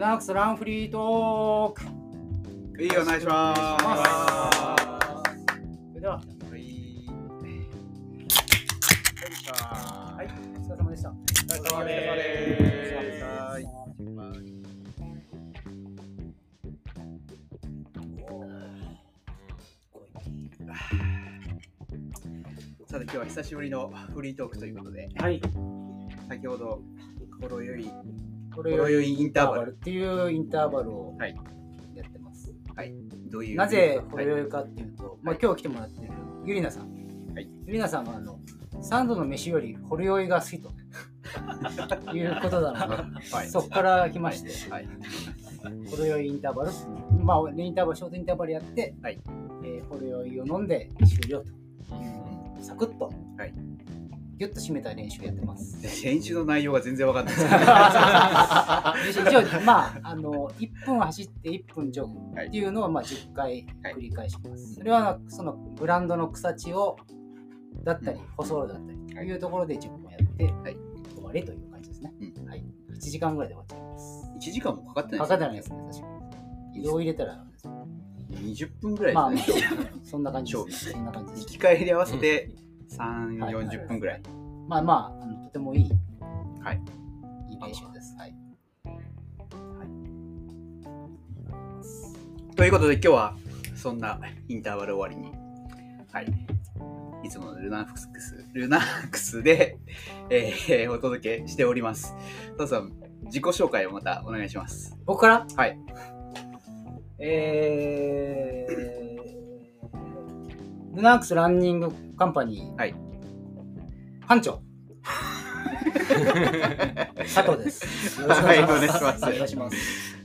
ルナックスランフリートークいい。お願いします。それでは、はい。はい、お疲れ様でした。お疲れ様です。さて今日は久しぶりのフリートークということで、はい、先ほどほろ酔いこほろ酔いインターバルっていうインターバルをはい。やってます。はい。どういうなぜほろはい酔いかっていうと、まあ今日来てもらってるゆりなさん。はい。ゆりなさんはあの三度の飯よりほろ酔いが好きと。いうことな。ので、はい。そこから来まして。はい。ほろ酔いインターバル、まあ、インターバル、ショートインターバルやって、はい。えーほろ酔いを飲んで終了と。サクッと、はいギュッと締めた練習やってます。練習の内容が全然わかんないです 一応、まあ、あの1分走って1分ジョグはい。っていうのをまあ10回はい繰り返します。それはそのブランドの草地をだったりうん、舗装路だったりとはい。いうところで10分やって、はい。終わりという感じですね。うん。はい、1時間ぐらいで終わっちゃいます。1時間もかかってないかかってないですね、確かに。移動入れたら、20分ぐらいまあ、ですね、そんな感じです、そんな感じです。行き帰り合わせて3、はい40分ぐらい。まあまあ、あのとてもいい、はい、いい練習です。はい。ということで今日はそんなインターバル終わりに、はい、いつものルナックス、ルナックスで、えーお届けしております。トさん、自己紹介をまたお願いします。僕から？はい。えー、ルナークスランニングカンパニー、はい班長佐藤です。よろしくおはい願いします。お願いしますお願いします。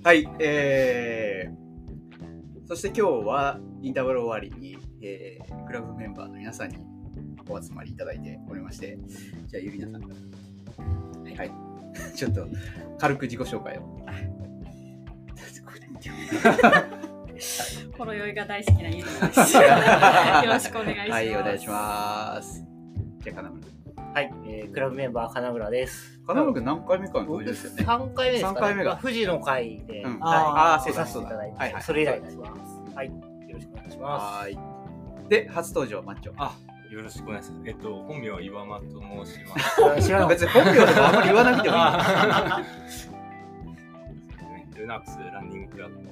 はい、えー、そして今日はインターバル終わりに、えー、クラブメンバーの皆さんにお集まりいただいておりまして、じゃあゆりなさんから。はい。ちょっと軽く自己紹介を。ほろ酔いが大好きなゆりなです。よろしくお願いします。はい、お願いします。じゃあ、金村。はい、えー、クラブメンバー金村です。金村君何回目かの登場ですよね。3回目ですか、ね、三回目がまあ富士の会で、うんはい、あさせていただいて、はいはいそれ以来になります。はい、よろしくお願いしまはーい。で、初登場、マッチョ。あ、よろしくお願いします。えっと、本名岩間と申します。知らなかっ別に本名とかあんまり言わなくてもいい。ルナックスランニングクラブの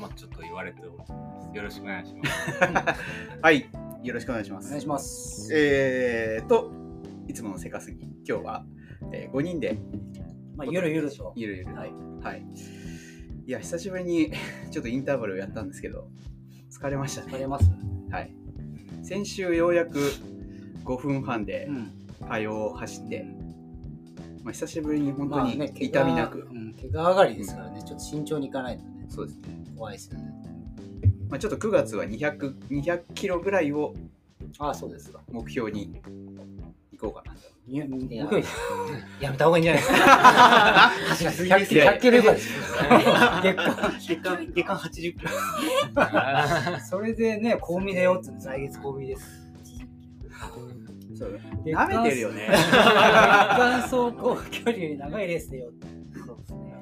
マッチョと言われております。よろしくお願いします。はい、よろしくお願いしますたお願い。します。えーと、いつものせかすぎ、今日は、え5人でまあ、ゆるゆると。ゆるゆる。はい。はい。いや、久しぶりに ちょっとインターバルをやったんですけど、疲れましたね。疲れます。はい。先週ようやく5分半でうん。会を走って、まあ、久しぶりに本当にまあね、怪我痛みなく、うん、怪我上がりですからね、ちょっと慎重にいかないとね、そうですね。怖いですよね。まあ、ちょっと9月は200、200キロぐらいをああ、そうですか。目標に行こうかなと。いや、いやめた方がいいんじゃないですか。走らせ100キロ、100キロ以下です。月間。月間、月間80キロ。それでね、コンビでよって月公民です。そう舐めてるよね。月間走行距離より長いレースでよって。そうですね。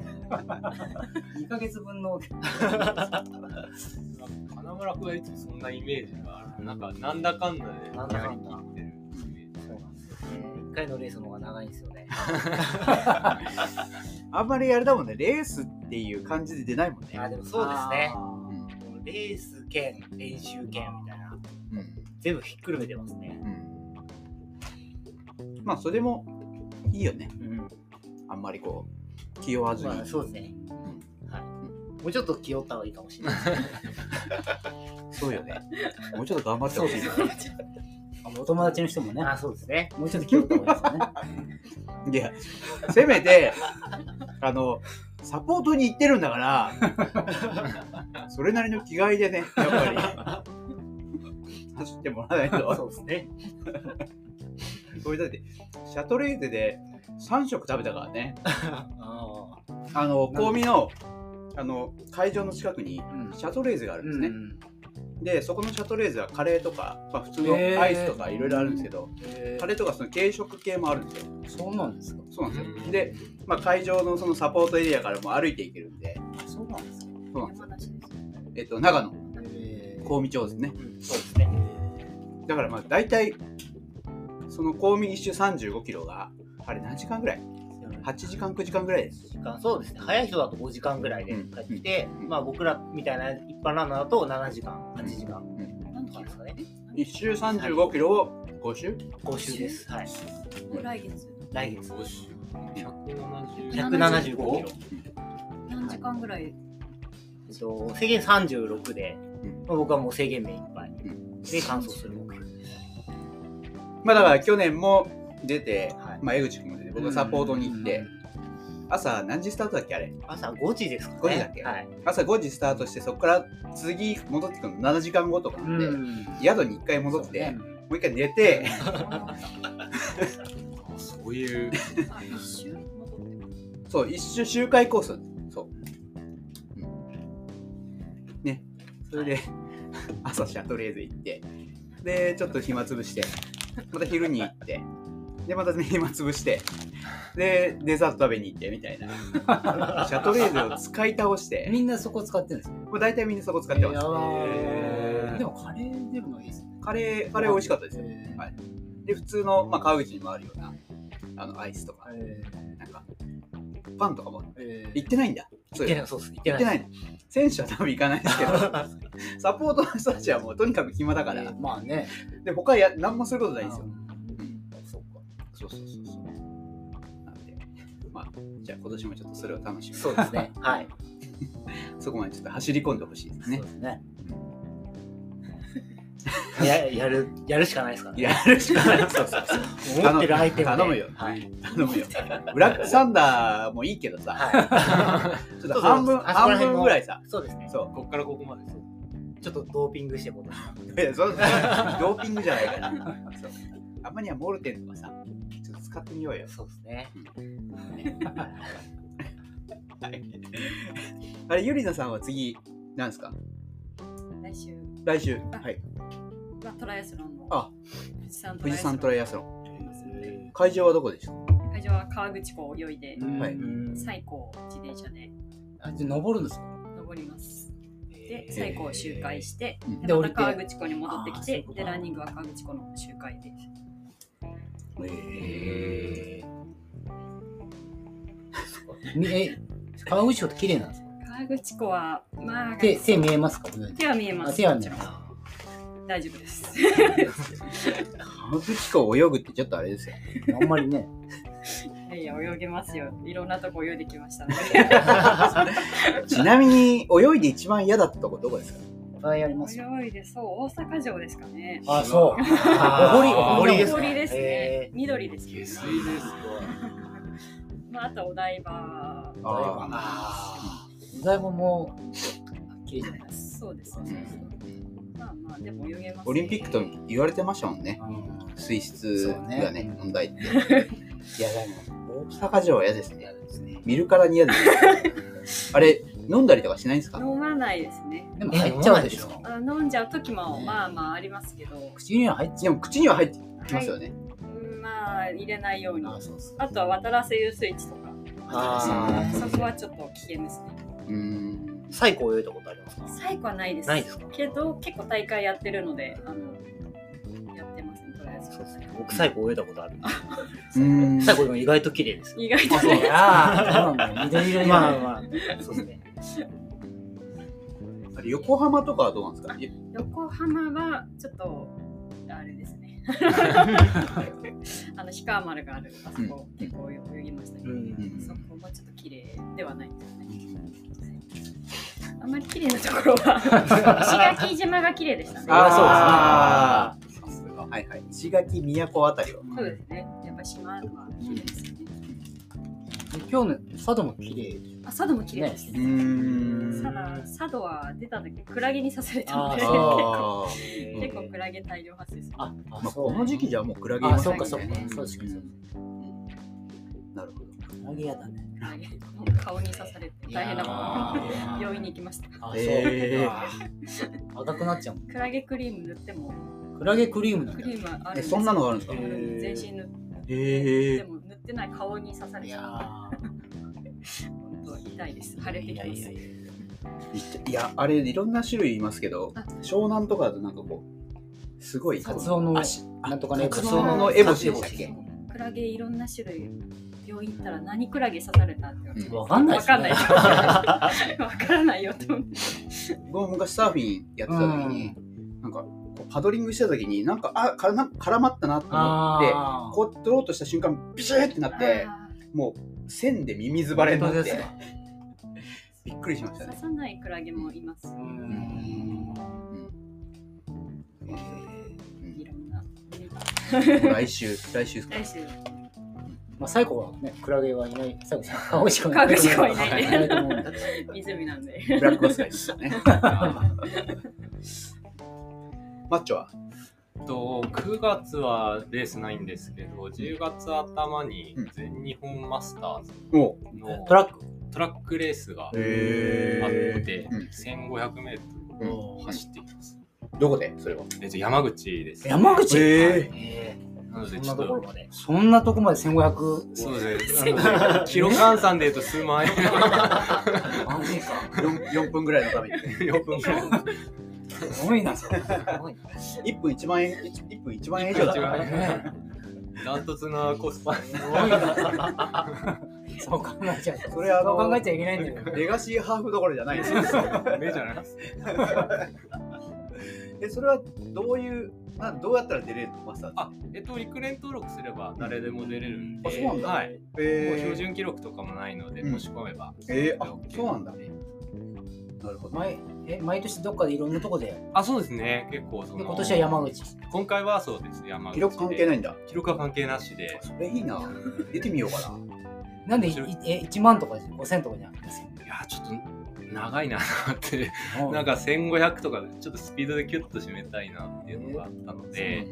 2ヶ月分の。金村君はいつもそんなイメージがある。なんか、なんだかんだでなんだかんだやりきって1回のレースの方が長いんですよね。あんまりあれだもんね、レースっていう感じで出ないもんね。あ、でもそうですね。あレース兼練習兼みたいな。うん全部ひっくるめてますね。うんまあ、それもいいよね。うん。あんまりこう、気負わずに。まあ、そうですね。はい。もうちょっと気負った方がいいかもしれない。そうよね。もうちょっと頑張ってほしいな。あお友達の人もね、あ、そうですね。もうちょっと気をった方がいいですよね。いや、せめて、あの、サポートに行ってるんだから、それなりの気概でね、やっぱり、走ってもらわないと。そうですね。これだって、シャトレーゼで3食食べたからね。ああの、香美の、あの、会場の近くにうんシャトレーゼがあるんですね。うんで、そこのシャトレーゼはカレーとか、まあ、普通のアイスとかいろいろあるんですけど、えカレーとかその軽食系もあるんですよ。ーそうなんですか。そうなんですよ。で、まあ、会場のそのサポートエリアからも歩いていけるんで、そうなんですよ山梨です。えっと、長野、えー香美町ですね。そうですね。だからまあ大体、その香美一周35キロが、あれ何時間ぐらい ?8 時間、9時間ぐらいです。時間そうですね。早い人だと5時間ぐらいで帰ってきて、うんまあ僕らみたいな一般ランナーだと7時間、8時間なんとかとかですかね。一周35キロを5周？5週です。はい。来月来月。170 175キロ。何時間ぐらい？えっと制限36で、うんまあ僕はもう制限目いっぱいんで完走する目標です。まあだから去年も出て、はいまあ江口君も僕はサポートに行って、朝何時スタートだっけあれ？朝5時ですかね。5時だっけ？はい。朝5時スタートして、そこから次戻ってくるの。7時間後とかなんで、うん。宿に1回戻って、ね。もう一回寝て、そういう。そう、一周周回コース。そう。うん。ね。それで、朝シャトレーゼ行って、で、ちょっと暇つぶして、また昼に行って、で、また暇つぶして、で、デザート食べに行ってみたいな。シャトレーゼを使い倒して、みんなそこ使ってるんですよ。もう大体みんなそこ使ってます。えーでもカレー出るのいいですね。カレー、カレー美味しかったですよ。えーはいで、普通の、まあ、川口にもあるような、あの、アイスとか、えなんか、パンとかもーえー行ってないんだ。そうよ行ってない、そうです。行ってない。選手は多分行かないですけど、サポートの人たちはもうとにかく暇だから、えーまあね。で、他や何もすることないんですよ。そうそうそうそう。なんで、まあ、じゃあ今年もちょっとそれを楽しみにそうですね。はい。そこまでちょっと走り込んでほしいですねそう。ですね。ややる、やるしかないですからね。やるしかない。そうそうそう。持ってるアイテムで。頼むよはい。頼むよ。ブラックサンダーもいいけどさ、はちょっと半分、そうそうあそこら半分ぐらいさい。、そうですね。そこっからここまでそうちょっとドーピングしてこと。う。いやそんなドーピングじゃないから。あんまにはモルテンとかさ、ちょっと使ってみようよ。そうですね。はい。あれ、ゆりなさんは次、なんですか？来週。来週。あはい。はトライアスロンの。あ。富士山富士山トライアスロン。ン。会場はどこでした？会場は川口湖を泳いではい。うん最高自転車で。あじゃあ登るんですか？登ります。で最高を周回してうん。でで降りて。また川口湖に戻ってきてでランニングは川口湖の周回でへみ え、川口湖って綺麗なんですか？川口湖はまあ手手見えますか？手は見えます。あ手は見えま大丈夫です。川口湖を泳ぐってちょっとあれですよ。す。あんまりね。いやいや泳げますよ。いろんなとこ泳いできましたね。ちなみに、泳いで一番嫌だったとこどこですか？ぱいありますよ。泳いでそう大阪城ですかねあ、そう。お堀お堀ですか？氷ですねへ緑ですね下水ですまああとお台場ああお台場も綺麗じゃないですそうですねまあまあでも泳げます、ね、オリンピックと言われてましたもんね。か。うん水質がそうねね問題って。いや、でも、大阪城は嫌ですね。見るからに嫌です。あれ、飲んだりとかしないんですか？飲まないですね。でも入っちゃうでしえょ。あ飲んじゃう時もまあまあありますけど、口には入っちでも口には入ってきますよね。うんまあ入れないように。あ、そうそう。あとは渡らせ遊水地とか。あー。そこはちょっと危険ですね。うーん。最高泳いだことありますか？最後はないです。ないですか？けど結構大会やってるのであのやってますねとりあえず。そうですね。僕最高泳いだことある。うーん最高でも意外と綺麗ですよ。意外とね。ああ、まあまあ、そうですね。あれ横浜とかはどうなんですか？横浜はちょっとあれですね。あの氷川丸があるあそこ結構泳ぎましたけど、うん。そこもちょっと綺麗ではないですね。あんまり綺麗なところは 石垣島が綺麗でしたね。あーそうですね。はいはい。石垣都あたりは。そうですね。やっぱ島は綺麗です今日の佐渡も綺麗。あ佐渡も綺麗。ですうーん。ただ佐渡は出た時クラゲに刺されたのであ結構。結構クラゲ大量発生する。あ、あまあ、この時期じゃもうクラゲいあ、ますそうか、もんね。そうか。そうですか。なるほど。投げやだね。クラゲもう顔に刺されて大変なこと病院に行きました。あ、へそう。赤くなっちゃうもん。クラゲクリーム塗ってもクラゲクリームなんクだリームはあるそんなのがあるんですか全身塗ってへえ。でも塗ってない顔に刺されいちゃう。や本当 痛いです。腫れてきます。いやいやいや。いや、あれ、いろんな種類いますけどあ、湘南とかだとなんかこう、すごい、カツオの足なんとかねカツオのエボシでしたっけ？クラゲいろんな種類。病院行ったら何クラゲ刺されたってうん。わかんないわかんない わからないよと思って。僕も昔サーフィンやってた時に、なんか、こうパドリングしてた時に、なんか、あ、からな絡まったなと思って、こう取ろうとした瞬間、ビシッってなって、あもう、線でミミズバレになってびっくりしましたね。ー刺。さないクラゲもいます。うよん。いろん。なもう来週、来週ですか来週まあ、最後はね、クラゲはいない。最後、川口君川口君はいないねない湖なん。でブラックバスがいいですよね。マッチョは？と9月はレースないんですけど10月頭にうん全日本マスターズおのトラック？トラックレースがあっへてうん 1500m うん走っていきます。どこで？それは？えっと山口です。山口？へえなのでーちょっとそんなところまで。そんなとこまで1500。そうですね。キロ換算で言うと数万円。マジか。4, 4分ぐらいのために。4分くらい。すごいな、それ。すごいな1分1万円、1分1万円以上だからダントツなコスパ。すごいな。そう考えちゃう。それあのそう考えちゃいけないんだけど。レガシーハーフどころじゃないですよ。目じゃないです。え、それはどういう、などうやったら出れるの？マスターズあ、えっと、陸連登録すれば誰でも出れるんで、あそうなんだはい。もうえ標準記録とかもないので、うん申し込めば。えーあそうなんだでなるほど。毎え毎年どっかでいろんなとこで？あ、そうですね。結構その。で今年は山口。今回はそうです、山口で。記録関係ないんだ。記録は関係なしで。それいいな。出てみようかな。なんでえ1万とか5000とかじゃん。いや、ちょっと長いなって。うんなんか1500とかでちょっとスピードでキュッと締めたいなっていうのがあったので、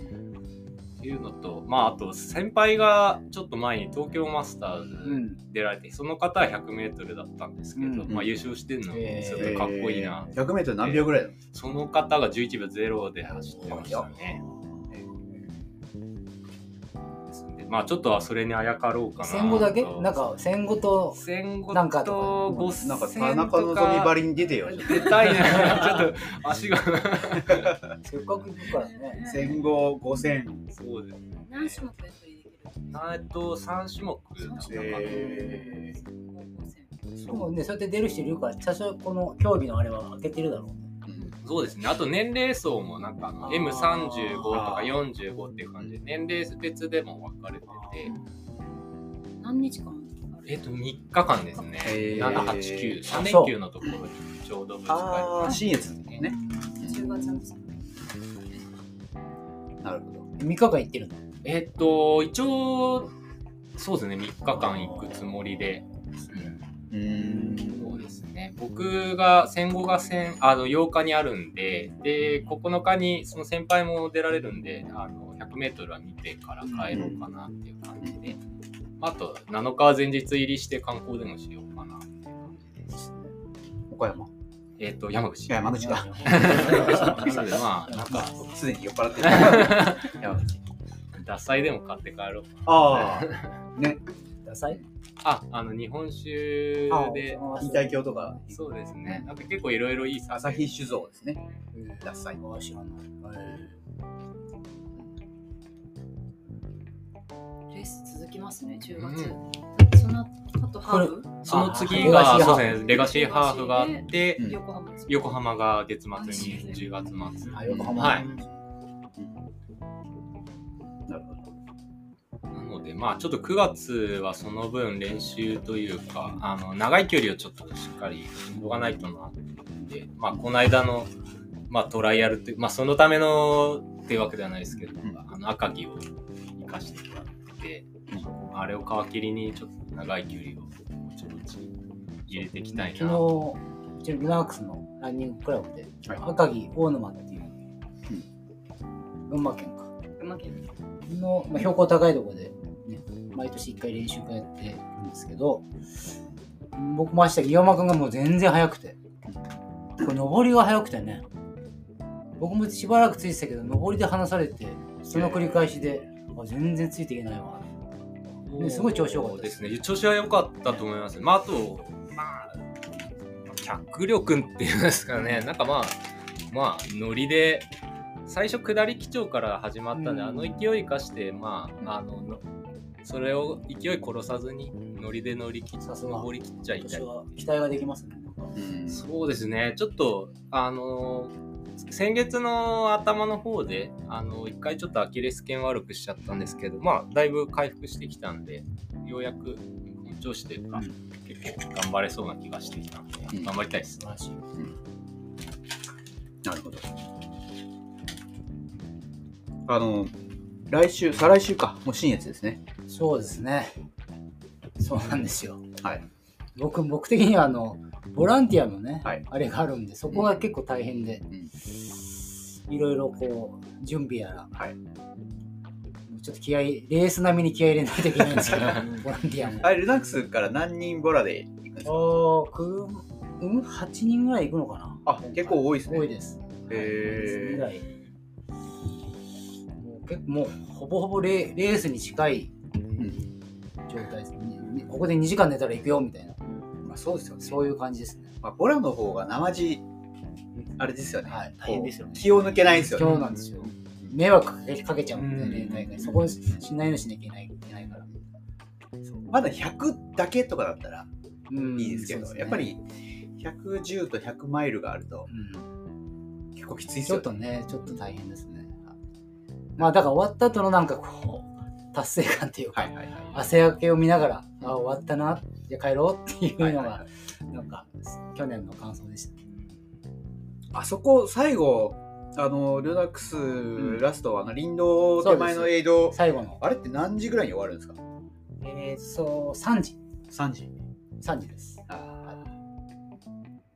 いうのと、まああと先輩がちょっと前に東京マスターうズん。出られて、その方は 100m だったんですけど、うんまあ優勝してるのすごいかっこいいな。えー100メートル何秒ぐらいその方が11秒0で走ってましたね。まあちょっとはそれにあやかろうかなと。戦後だけ？なんか戦後と戦後なんかととか5000なんか田中のぞみばりに出てよ。出たいな。ちょっと足が。せっかく行くからね。戦後5000。そうです。何種目できるえっと、3種目だったかな。えでもね、そうやって出る人いるから、多少この競技のあれは開けてるだろうね。そうですね。あと年齢層もなんかあのあー M35 とか45っていう感じで年齢別でも分かれてて、何日間えっと3日間ですね。へー7、8、9、3連休のところにちょうどぶつあかあ、新越ね。ね。10月なるほど。3日間行ってるの？り。えっと、一応、そうですね、3日間行くつもりで。うーん。そうですね。僕が戦後が戦あの8日にあるんで、で、9日にその先輩も出られるんで、あの100メートルは見てから帰ろうかなっていう感じで、あと7日は前日入りして観光でもしようかなっていう感じです。岡山？えっ、と、山口。山口か。なので まあ、なんか、すでに酔っ払ってる。山口。獺祭でも買って帰ろう。ああ。ね。ダサい？あ、あの、日本酒で、引退鏡とか、そうですね。なんか結構いろいろいい酒朝日酒造ですね。獺祭。あ知らない。レース続きますね10う月、その後ハーフ？その次あが、そうですね、レガシーハーフがあって、横浜が月末に10月末。あ、横浜。はいまあ、ちょっと9月はその分練習というか、あの、長い距離をちょっとしっかり動かないとなって。まあ、この間の、まあ、トライアルっていう、まあ、そのためのっていうわけではないですけど、ん。あの、赤城を生かしてもらって、あれを皮切りにちょっと長い距離をぼちぼち入れていきたい昨な。日、うちのルナークスのランニングクラブで、はい。赤城大沼っていう、群馬県か。群馬県。の、まあ、標高高いところで、ね、毎年1回練習会やってるんですけど、僕も明日、岩間君がもう全然速くて、これ上りが速くてね、僕もしばらくついてたけど、上りで離されて、その繰り返しで、あ全然ついていけないわ。ねすごい調子良かったでですすね。調子は良かったと思います。まあ、あと、まあ、キ脚力っていうんですかね、なんかまあ、まあ、ノリで、最初下り基調から始まったんで、うんあの勢い生かして、まあ、あの、のそれを勢い殺さずに、ノリで乗り切っさすが登り切っちゃいたい。私は期待ができますね。そうですね、ちょっと、あの先月の頭の方で、あの、一回ちょっとアキレス腱悪くしちゃったんですけど、まあ、だいぶ回復してきたんで、ようやく本調子というか、うん結構頑張れそうな気がしてきたんで、うん頑張りたいです素。晴らしい。なるほど。あの、来週、再来週か、もう新越ですね。そうですね。そうなんですよ。はい。僕、僕的にはあの、ボランティアのね、はいあれがあるんで、そこが結構大変で、うんいろいろこう、準備やら、はい。ちょっと気合い、レース並みに気合い入れないといけないんですけど、ボランティアも。あれ、ルナックスから何人ボラで行くんですか？おーくうん、8人ぐらい行くのかなあ、結構多いですね。多いです。へーぐらい。もう結構もうほぼほぼレレースに近いうん状態です、ににここで2時間寝たら行くよみたいな、まあ、そうですよね。そういう感じですね。まあ、ボラの方が生地、あれですよね。はい大変ですよね。気を抜けないんですよね。そうなんですよ。迷惑かけかけちゃうんでうんね、大会。そこしないようにしなきゃいけないいけないから。まだ100だけとかだったらうんいいですけど、ねやっぱり110と100マイルがあるとうん結構きついですちょよっとね、ちょっと大変ですね。まあだから終わった後のなんかこう、達成感っていうか、はいはいはい。汗焼けを見ながら、あ、終わったな、じゃあ帰ろうっていうのがはいはいは、いなんか、去年の感想でしたね。あそこ最後あのルナックスんラスト、あの林道手前のエイド最後の、あれって何時ぐらいに終わるんですか？えー、そう、3時。3時3時です。あ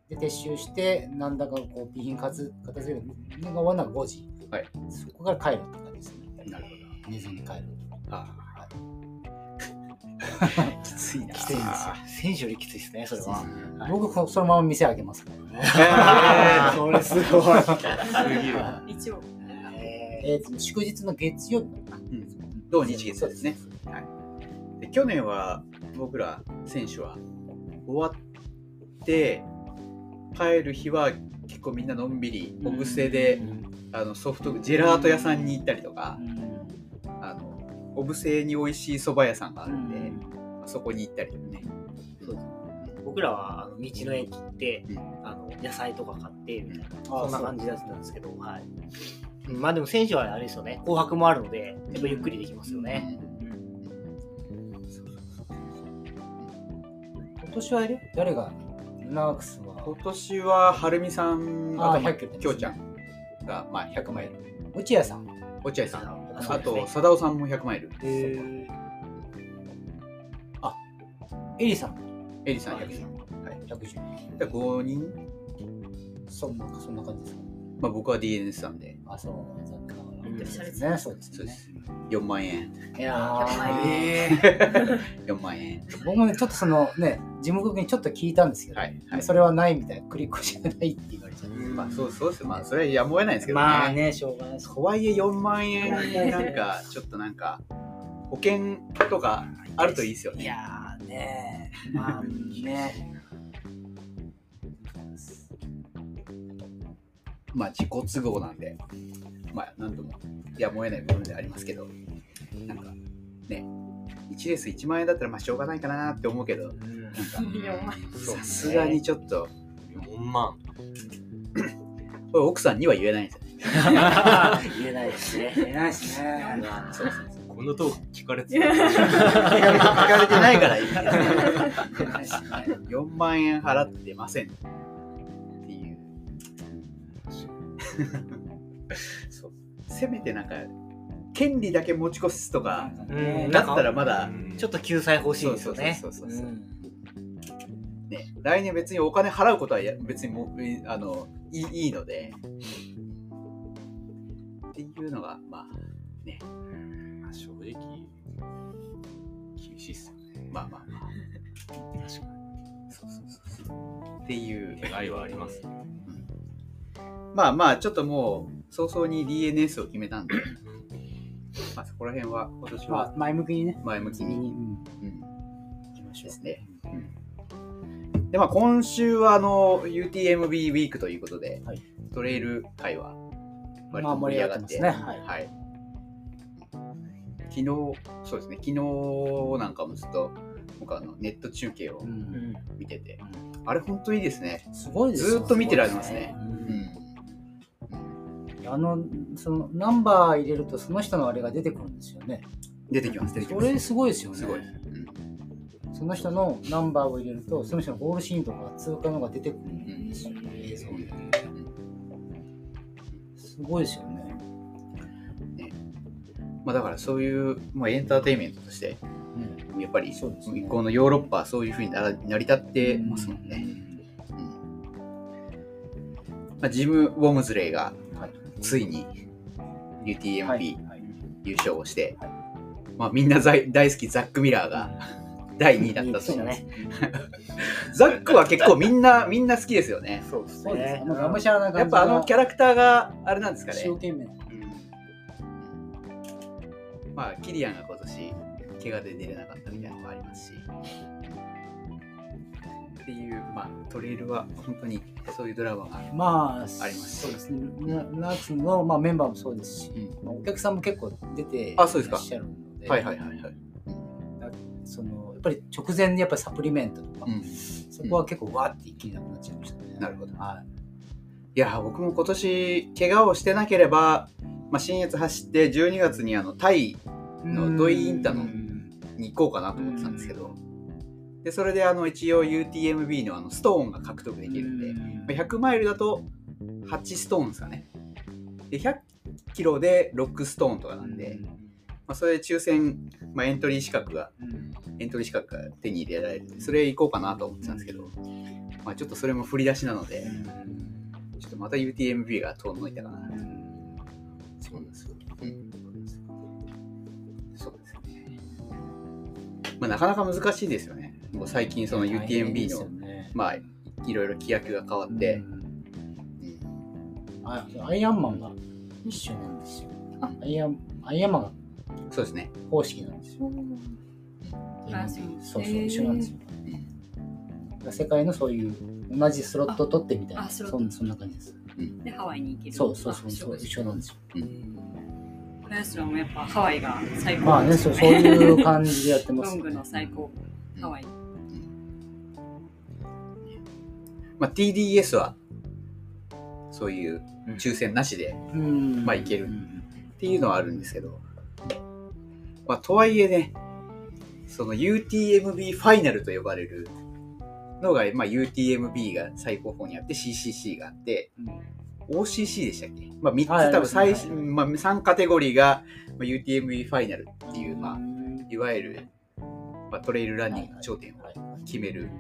で、撤収して、なんだかこう、備品片付片付けるのが終わるのが5時。はい。そこから帰るって感じですね。なるほ寝ずに帰る。どあ きついなきついんですよ選手よりきついですね、それは。はい僕、そのまま店開けますからね。へー それすごい。はい一応えーと祝日の月曜日かな。うん土日月ですね。で去年は僕ら選手は終わって帰る日は結構みんなのんびりお店であのソフトジェラート屋さんに行ったりとかあのお店に美味しい蕎麦屋さんがあるん。で、そこに行ったりとかね。そうです。僕らはあの道の駅行って、うん。あの野菜とか買ってみたいな、あそんな感じだったんですけど、はい。うんまあでも選手はあれですよね、紅白もあるので、やっぱゆっくりできますよね。今年はあれ？誰が？ルナークスは今年ははるみさんああとまあ100キロきょうちゃんが、まあ、100マイル。落合さん。落合さんあと貞夫さんも100マイル。えエリさん。エリさん100さん。はい。110。で5人、そんな、そんな感じですか？まあ、僕は DNS さんで。あ、そう、残念ながら。うん。ですね、そうですね。そうです。4万円。いや100万ーえー、4 万円。僕もね、ちょっとそのね、事務局にちょっと聞いたんですけど、はいはいそれはないみたいな、クリックじゃないって言われちゃって。まあそうそうですまあそれはやむを得ないですけどね,、まあね、しょうがない。とはいえ4万円なんかちょっとなんか保険とかあるといいですよねいやーね、まあね。まあ自己都合なんでまあなんともやむを得ない部分ではありますけどなんかね1レース1万円だったらまあしょうがないかなって思うけど。なんか4万さすがにちょっと。4万。これ奥さんには言えないんですよね。言えないですね。言えないですね。そうそうこのトーク聞かれて聞かれてないからいい。けど言えないですね。4万円払ってません。っていう。そう。せめてなんか権利だけ持ち越すとかうん。だったらまだちょっと救済欲しいですよね。ね来年別にお金払うことはや別にもういあのいいいいので。っていうのがまあね。まあ正直、厳しいっすよね。まあまあまあ。確かに。そうそうそうそう。っていう。願いはあります。まあまあちょっともう早々に DNS を決めたんでまあそこら辺は今年はまあ、前向きにね、前向きに、うん、うん。行きましょう。ですね。で、まあ、今週はあの UTMB ウィークということで、はい。トレイル界は盛り上がって、ますね。はい。昨日、そうですね、昨日なんかもずっと僕あのネット中継をうん。うん見てて、あれ本当いいですね。すごいですよ。ずーっと見てられますね。ううんん。あのそのナンバー入れるとその人のあれが出てくるんですよね。出てきます、出てきます。それすごいですよね。すごい。うん。その人のナンバーを入れるとその人のゴールシーンとか通過のが出てくるんですよ映像ですごいですよねまあ、だからそういう、まあ、エンターテインメントとして、うん。やっぱりそうですねこのヨーロッパはそういうふうになら成り立ってますもん。ね。まあ、ジム・ウォムズレイがはいついに UTMB はい優勝をして、はいまあ、みんな大大好きザック・ミラーが第2位だったとそうだね。ザックは結構みんなみんな好きですよね。そうですねやっぱあのキャラクターがあれなんですかね。一生懸命うんまあ、キリアンが今年、怪我で出れなかったみたいなのもありますし。っていう、まあ、トレイルは本当にそういうドラマが。まあ、ありますそうですね。な夏の、まあ、メンバーもそうですし、うんまあお客さんも結構出ていらあそうですかっしゃるので、はいはいはいはい。そのやっぱり直前にやっぱりサプリメントとか、うんそこは結構わーって一気になくなっちゃいましたね。なるほどはいや、僕も今年、怪我をしてなければ、まあ、新越走って12月にあのタイい。のドイインタのうんに行こうかなと思ってたんですけど、でそれであの一応 UTMB のあのストーンが獲得できるんで、まあ100マイルだと8ストーンですかね。で、100キロで6ストーンとかなんで、まあ、それで抽選、まあ、エントリー資格が、エントリー資格が手に入れられるそれ行こうかなと思ってたんですけど、まあ、ちょっとそれも振り出しなので、ちょっとまた UTMB が遠のいたかな。そうなんですよ。そうですね。まあ、なかなか難しいですよね。もう最近その UTMB の、まあ、いろいろ規約が変わって、うん。あアイアンマンが一緒なんですよ。アイアンアイアンマンがそうですね。公式なんですよ。そうそう、一緒なんですよ。世界のそういう同じスロット取ってみたいな、そんそんな感じです。でハワイに行ける。そうそうそうあそう、一緒なんですよ。フランスらもやっぱハワイが最高まあね、そうそういう感じでやってます、ロングの最高。ハワイまあ、TDS は、そういう抽選なしでうん。まあいける。うん。っていうのはあるんですけど、まあ、とはいえね、その UTMB ファイナルと呼ばれるのが、まあ、UTMB が最高峰にあって CCC があって、OCC でしたっけ？まあ、3つはい多分最、ありまあ、3カテゴリーがまあ UTMB ファイナルっていう、まあ、いわゆる、まあ、トレイルランニングの頂点を決める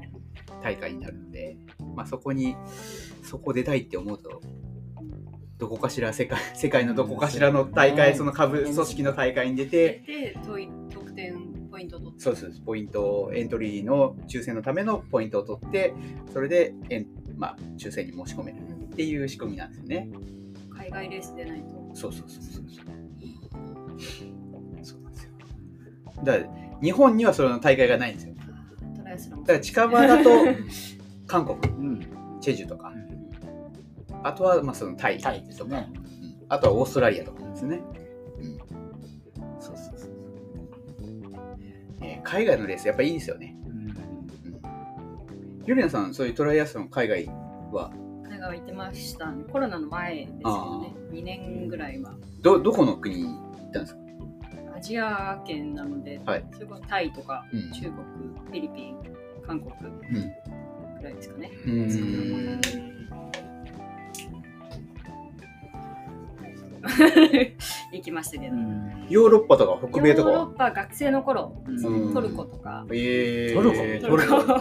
大会になるので、まあ、そこにそこ出たいって思うとどこかしら世界 世界のどこかしらの大会、うん。その株組織の大会に出て、で得点ポイントを取って。そうです。ポイントをエントリーの抽選のためのポイントを取ってそれでエン、まあ、抽選に申し込めるっていう仕組みなんですよね。海外レースでないと。そうそうそうそう。そうなんですよ。だから日本にはその大会がないんですよ。だから近場だと 韓国うん。チェジュとか。あとはまあそのタイタイですとか、ね。うん。あとはオーストラリアとかですね。うん、そうそうそう。えー海外のレースやっぱいいですよね。ゆりなさん、そういうトライアスロン海外は？海外は行ってましたね。コロナの前ですよね。2年ぐらいは。どどこの国に行ったんですか、アジア圏なので、はい。それこそタイとかうん。中国フィリピン韓国。うん。ぐらいですかね。うーん。行きましたけど、ヨーロッパとか北米とかは？ヨーロッパ学生の頃、うん。トルコとか、えー、トルコ？トルコ。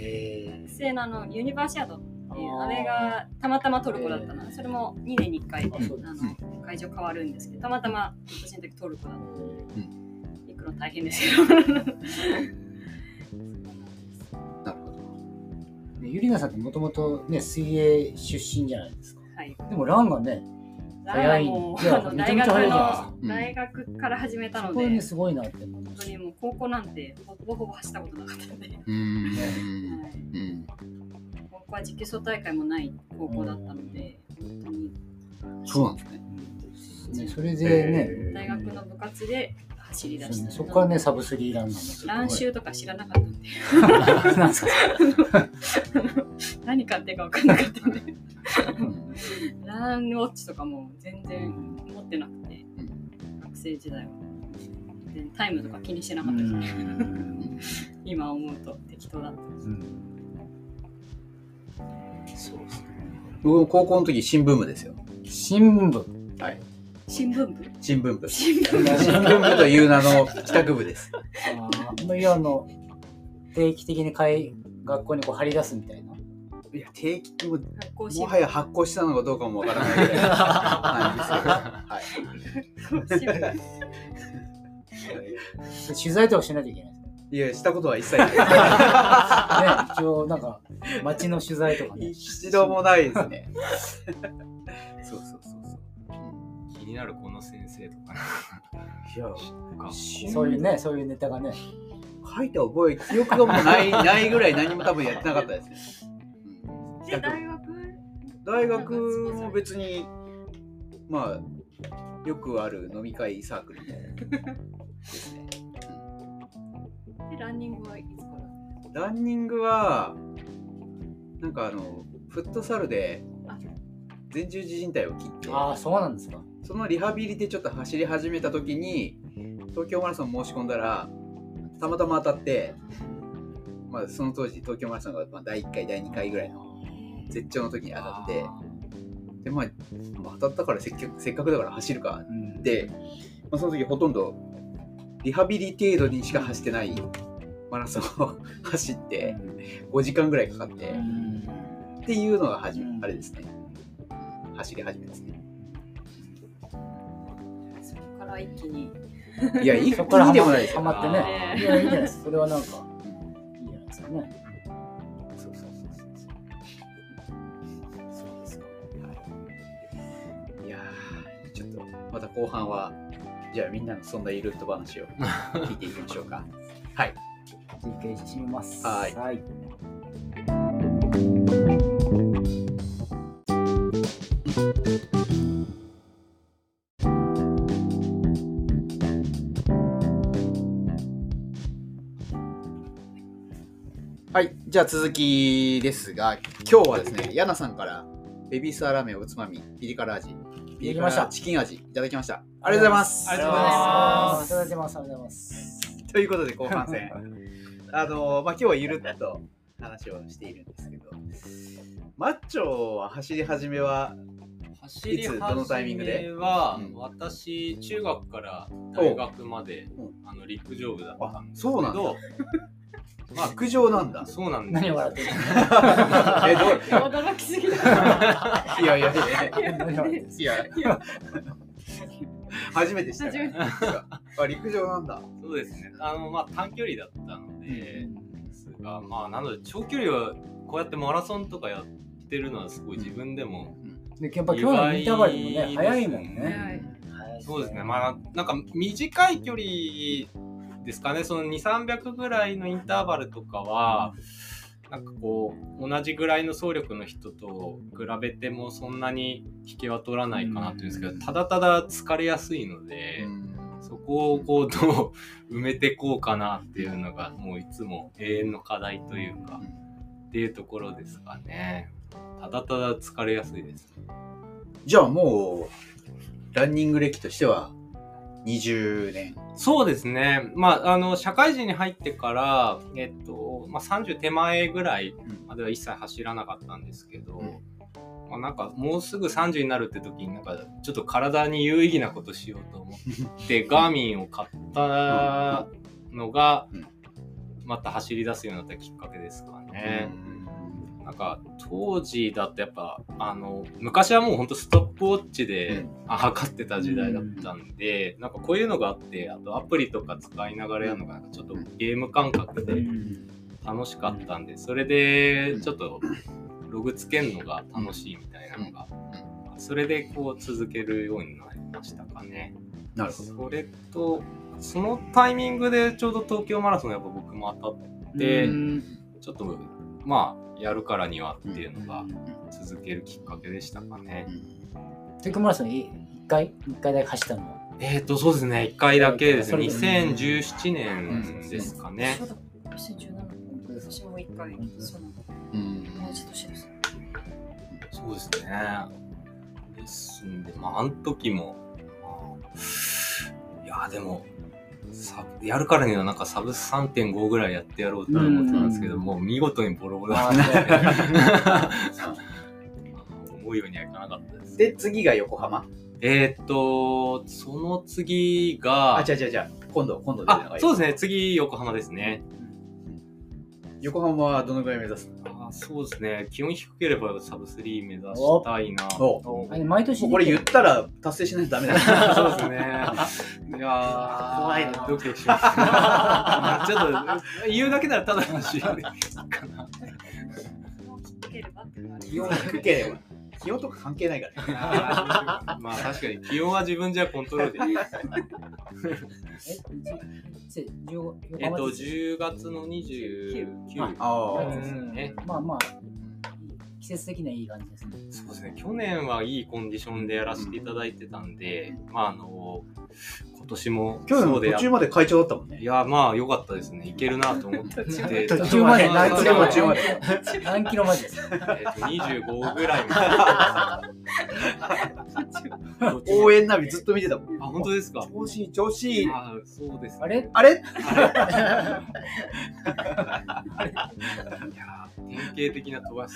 え学生のあのユニバーシアードっていうあれがたまたまトルコだったな、それも2年に1回、あの会場変わるんですけどたまたま私の時トルコだった行くの大変ですけど なるほど。ーゆりなさんってもともとね、水泳出身じゃないですか。はい。でもランがね、早い。いやめちゃめちゃ早いじゃないですか。の大学から始めたので、そこでね、すごいなって本当しにもう高校なんてほぼほぼ走ったことなかったんで、うーんはい。うんは実走大会もない高校だったので、本当に。そうなんですね。ね、それでね、えー大学の部活で走り出した。そこからね、サブスリーランなっ乱臭とか知らなかったんで、何買ってか分かんなかったんで、うんランウォッチとかも全然持ってなくて、学生時代は。でタイムとか気にしてなかったですね。今思うと適当だった。そうですね。僕も高校の時新聞部ですよ。新聞部。はい。新聞部新聞部。新聞新聞部という名の帰宅部です。あーいや、あの、定期的に会学校にこう張り出すみたいな。いや、定期も、もはや発行したのかどうかもわからないぐらいなんですけど。はい。新聞取材とかしなきゃいけないいや、したことは一切ない。ね。ね、一応、なんか、街の取材とかね。一度もないですね。になるこの先生とか。いや、なそういうね、そういうネタがね。書いた覚え、記憶がもうない。ないぐらい何も多分やってなかったですね。うん。で大学？大学も別に、まあ、よくある飲み会サークルみたいな。ですね。でランニングはいつから？ランニングは、なんかあの、フットサルであ前十字靭帯を切って、ああ、そうなんですか。そのリハビリでちょっと走り始めた時に、東京マラソン申し込んだら、たまたま当たって、まあ、その当時東京マラソンがまあ第1回、第2回ぐらいの絶頂の時に当たって、で、まあ、まあ当たったからせっかくせっかくだから走るかうん。で、まあ、その時ほとんどリハビリ程度にしか走ってないマラソンを 走って5時間ぐらいかかってっていうのが始めうんあれですね走り始めですね。そこから一気に。いや一気にでもないですよハマってあね。ー。いや、いいじゃないですか。それはなんか、いいじゃないですかね。そうそうそうそう。そうですか。はい。いやーちょっとまた後半はじゃあみんなのそんなイルット話を聞いていきましょうか。はい。一回締めます。はい。はい。じゃあ続きですが、今日はですね、ヤナさんからベビースターラーメンおつまみ、ピリ辛味、ピリきました辛チキン味いただきました。ありがとうございます。ありがとうございますいただいてます。ありがとうございます。ということで後半戦。あのまあ、今日はゆるっと話をしているんですけど、マッチョは走り始めは、走りいつどのタイミングで？始めは、うん私中学から大学までおうあの陸上部だったんですけそうなんだどまあ陸上なんだ。そうなんです。何笑ってる え、どう？驚きすぎだ。いやいや。いやいや、初めてした、初めて。あ、陸上なんだ。そうですね。あのまあ短距離だったので、ですがまあなので長距離はこうやってマラソンとかやってるのはすごい自分でも、で、やっぱ今日のインターバルもね、早いもんね。はいそうですね。まあなんか短い距離ですかねその2300ぐらいのインターバルとかはなんかこう同じぐらいの走力の人と比べてもそんなに引けは取らないかなっていうんですけどただただ疲れやすいので、そこをこうどう埋めてこうかなっていうのがもういつも永遠の課題というか、っていうところですかね。ただただ疲れやすいです。じゃあもう、ランニング歴としては20年。そうですね。まあ、あの、社会人に入ってから、えっと、まあ、30手前ぐらいまでは一切走らなかったんですけど、うんまあ、なんかもうすぐ30になるって時になんかちょっと体に有意義なことしようと思って、ガーミンを買ったのがうん、また走り出すようになったきっかけですかね。うんなんか当時だとやっぱあの昔はもうほんとストップウォッチで、うん。あ測ってた時代だったんで、なんかこういうのがあってあとアプリとか使いながらやるのがなんかちょっとゲーム感覚で楽しかったんでそれでちょっとログつけるのが楽しいみたいなのが、それでこう続けるようになりましたかね。なるほど。それとそのタイミングでちょうど東京マラソンやっぱ僕も当たって、うん。ちょっとまあやるからにはっていうのが続けるきっかけでしたかね。東京マラソンい一回一回だけ走ったの？はえっ、とそうですね。1回だけですね。それ2017年ですかね。そうだ。2017私も一回そのうん。同じ年です。そうですね。ですんで、まあ、あの時も、まあ、いや、でも、サブやるからにはなんかサブ3.5ぐらいやってやろうと思ってたんですけど、うんもう見事にボロボロだあったーので、思うようにはいかなかったです。で、次が横浜。えーっと、その次が、あ、違う違う違う。今度、今度出るのあが、そうですね、次横浜ですね。横浜はどのぐらい目指すあそうですね、気温低ければサブ3目指したいな。のおあれ毎年これ言ったら達成しないとダメだ。そうですね。いやー、怖いなドキドキし ます。ちょっと、言うだけならただのしかな。気温低ければ。気温とか関係ないからね。まあ確かに気温は自分じゃコントロールできる。え、じ15えっと、10月の29あですね。まあまあ、季節的にはいい感じですね。そうですね。去年はいいコンディションでやらせていただいてたんで、まああの、今年も去年もそうでや途中まで会長だったもんねい。や、まあ良かったですね。いけるなと思ってて。途中まで 何キロまで途中まで 何キロまでです？えっと、25ぐらいまで。応援ナビずっと見てたもん。あ、本当ですか調子いい、調子いい。あ、そうですね。あれ？あれ？いやー典型的な飛ばし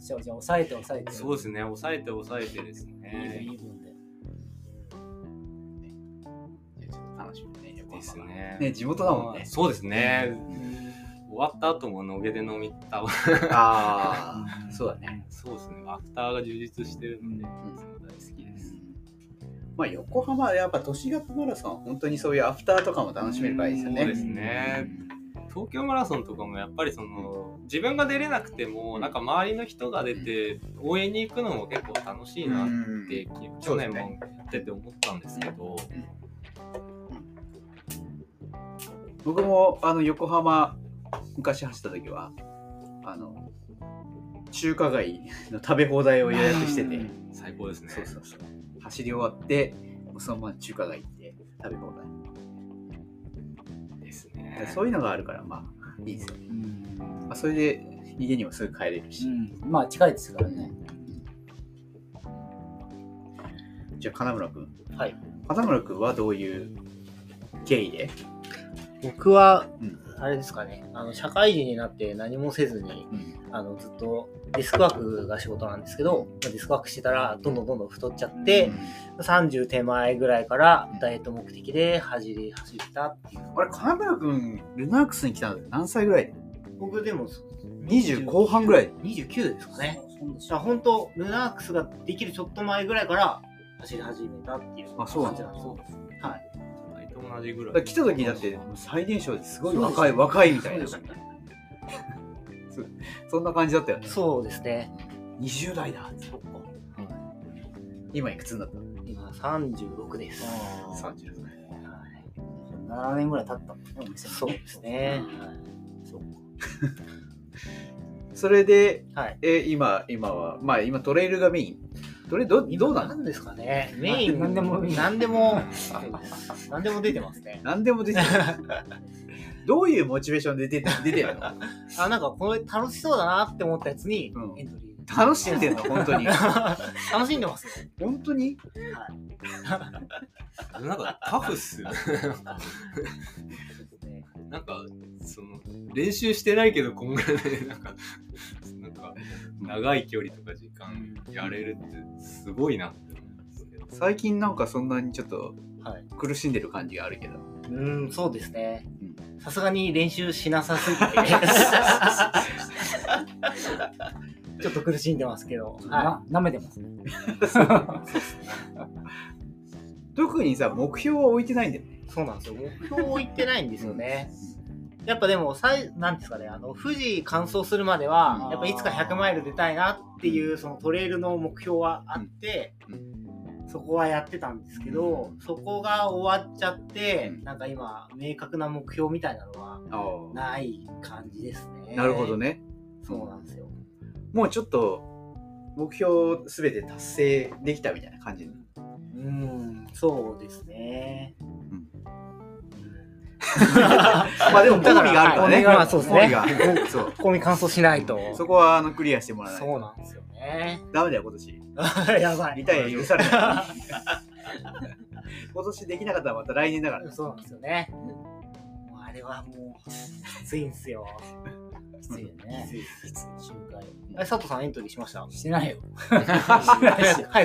じゃあ、じゃあ抑えて抑えて。そうですね、抑えて抑えてですいいね。分いい分で。楽しみね、横です浜ね。ね、地元だもんね。そうですね。終わった後も野毛で飲みた。ああ、そうだね。そうですね、アフターが充実してるので、いつも大好きです。まあ、横浜、やっぱ都市型マラソン、本当にそういうアフターとかも楽しめるからいいですよね。そうですね。東京マラソンとかもやっぱりその自分が出れなくてもなんか周りの人が出て応援に行くのも結構楽しいなって去年もやってて思ったんですけど、僕もあの横浜昔走った時はあの中華街の食べ放題を予約してて、最高ですね。そうそうそう。走り終わってそのまま中華街行って食べ放題、ですね。そういうのがあるからまあいいですよ。ね、うん。まあ、それで家にもすぐ帰れるし、うん。まあ、近いですからね。じゃあ金村君はい。金村君はどういう経緯で、僕はうん、あれですかね、あの、社会人になって何もせずに、あの、ずっとデスクワークが仕事なんですけど、まあデスクワークしてたら、どんどんどんどん太っちゃって、30手前ぐらいからダイエット目的で走り、走ったっていう。あれ金村君ルナークスに来たの何歳ぐらい？で僕でも、20後半ぐらい。29ですかね。あ本当ルナークスができるちょっと前ぐらいから走り始めたっていうあそうなんだ。感じなんですよ。はい。同じぐらい。来た時だって最年少ですごい若い若いみたいな そんな感じだったよ。ねそうですね。20代だ。そっか。今いくつになった？の今36です。あー30代7年ぐらい経ったもんね、お店もそうですね。そうそれではい。え今今はまあ今トレイルがメイン。トレどどうなのんですかね。メイン、なんでも何でも、何でも出てますね。何でも出てる どういうモチベーションで出て出てるの？あ、なんかこれ楽しそうだなって思ったやつにうんエントリー。楽しんでんの？本当に 楽しんでますよ。本当に？なんかタフっすよなんか、その、練習してないけど、こんぐらいで、なんか、なんか、長い距離とか時間やれるって、すごいなって思うんですけど。最近なんかそんなにちょっとはい。苦しんでる感じがあるけどうん、そうですねうん。さすがに練習しなさすぎて。ちょっと苦しんでますけど。はな舐めてますね。特にさ目標は置いてないんだよ。そうなんですよ。目標を言ってないんですよね。やっぱでも、さいなんですかね、あの、富士完走するまではう、んやっぱいつか100マイル出たいなっていう、そのトレイルの目標はあって、そこはやってたんですけど、そこが終わっちゃって、うんなんか今、明確な目標みたいなのはない感じですね。なるほど。ね。そうなんですよ。もうちょっと目標すべて達成できたみたいな感じ。うん、そうですね。まあでも興味があるからね。まあそうですね興味乾燥 しないと。そこはあのクリアしてもらわないと。そうなんですよね。ダメだよ、今年。やばい。リタイア許されない。今年できなかったらまた来年だから。そうなんですよね。もうあれはもう、きついんすよ。きついよね。集会。え、佐藤さんエントリーしました？してないよ。早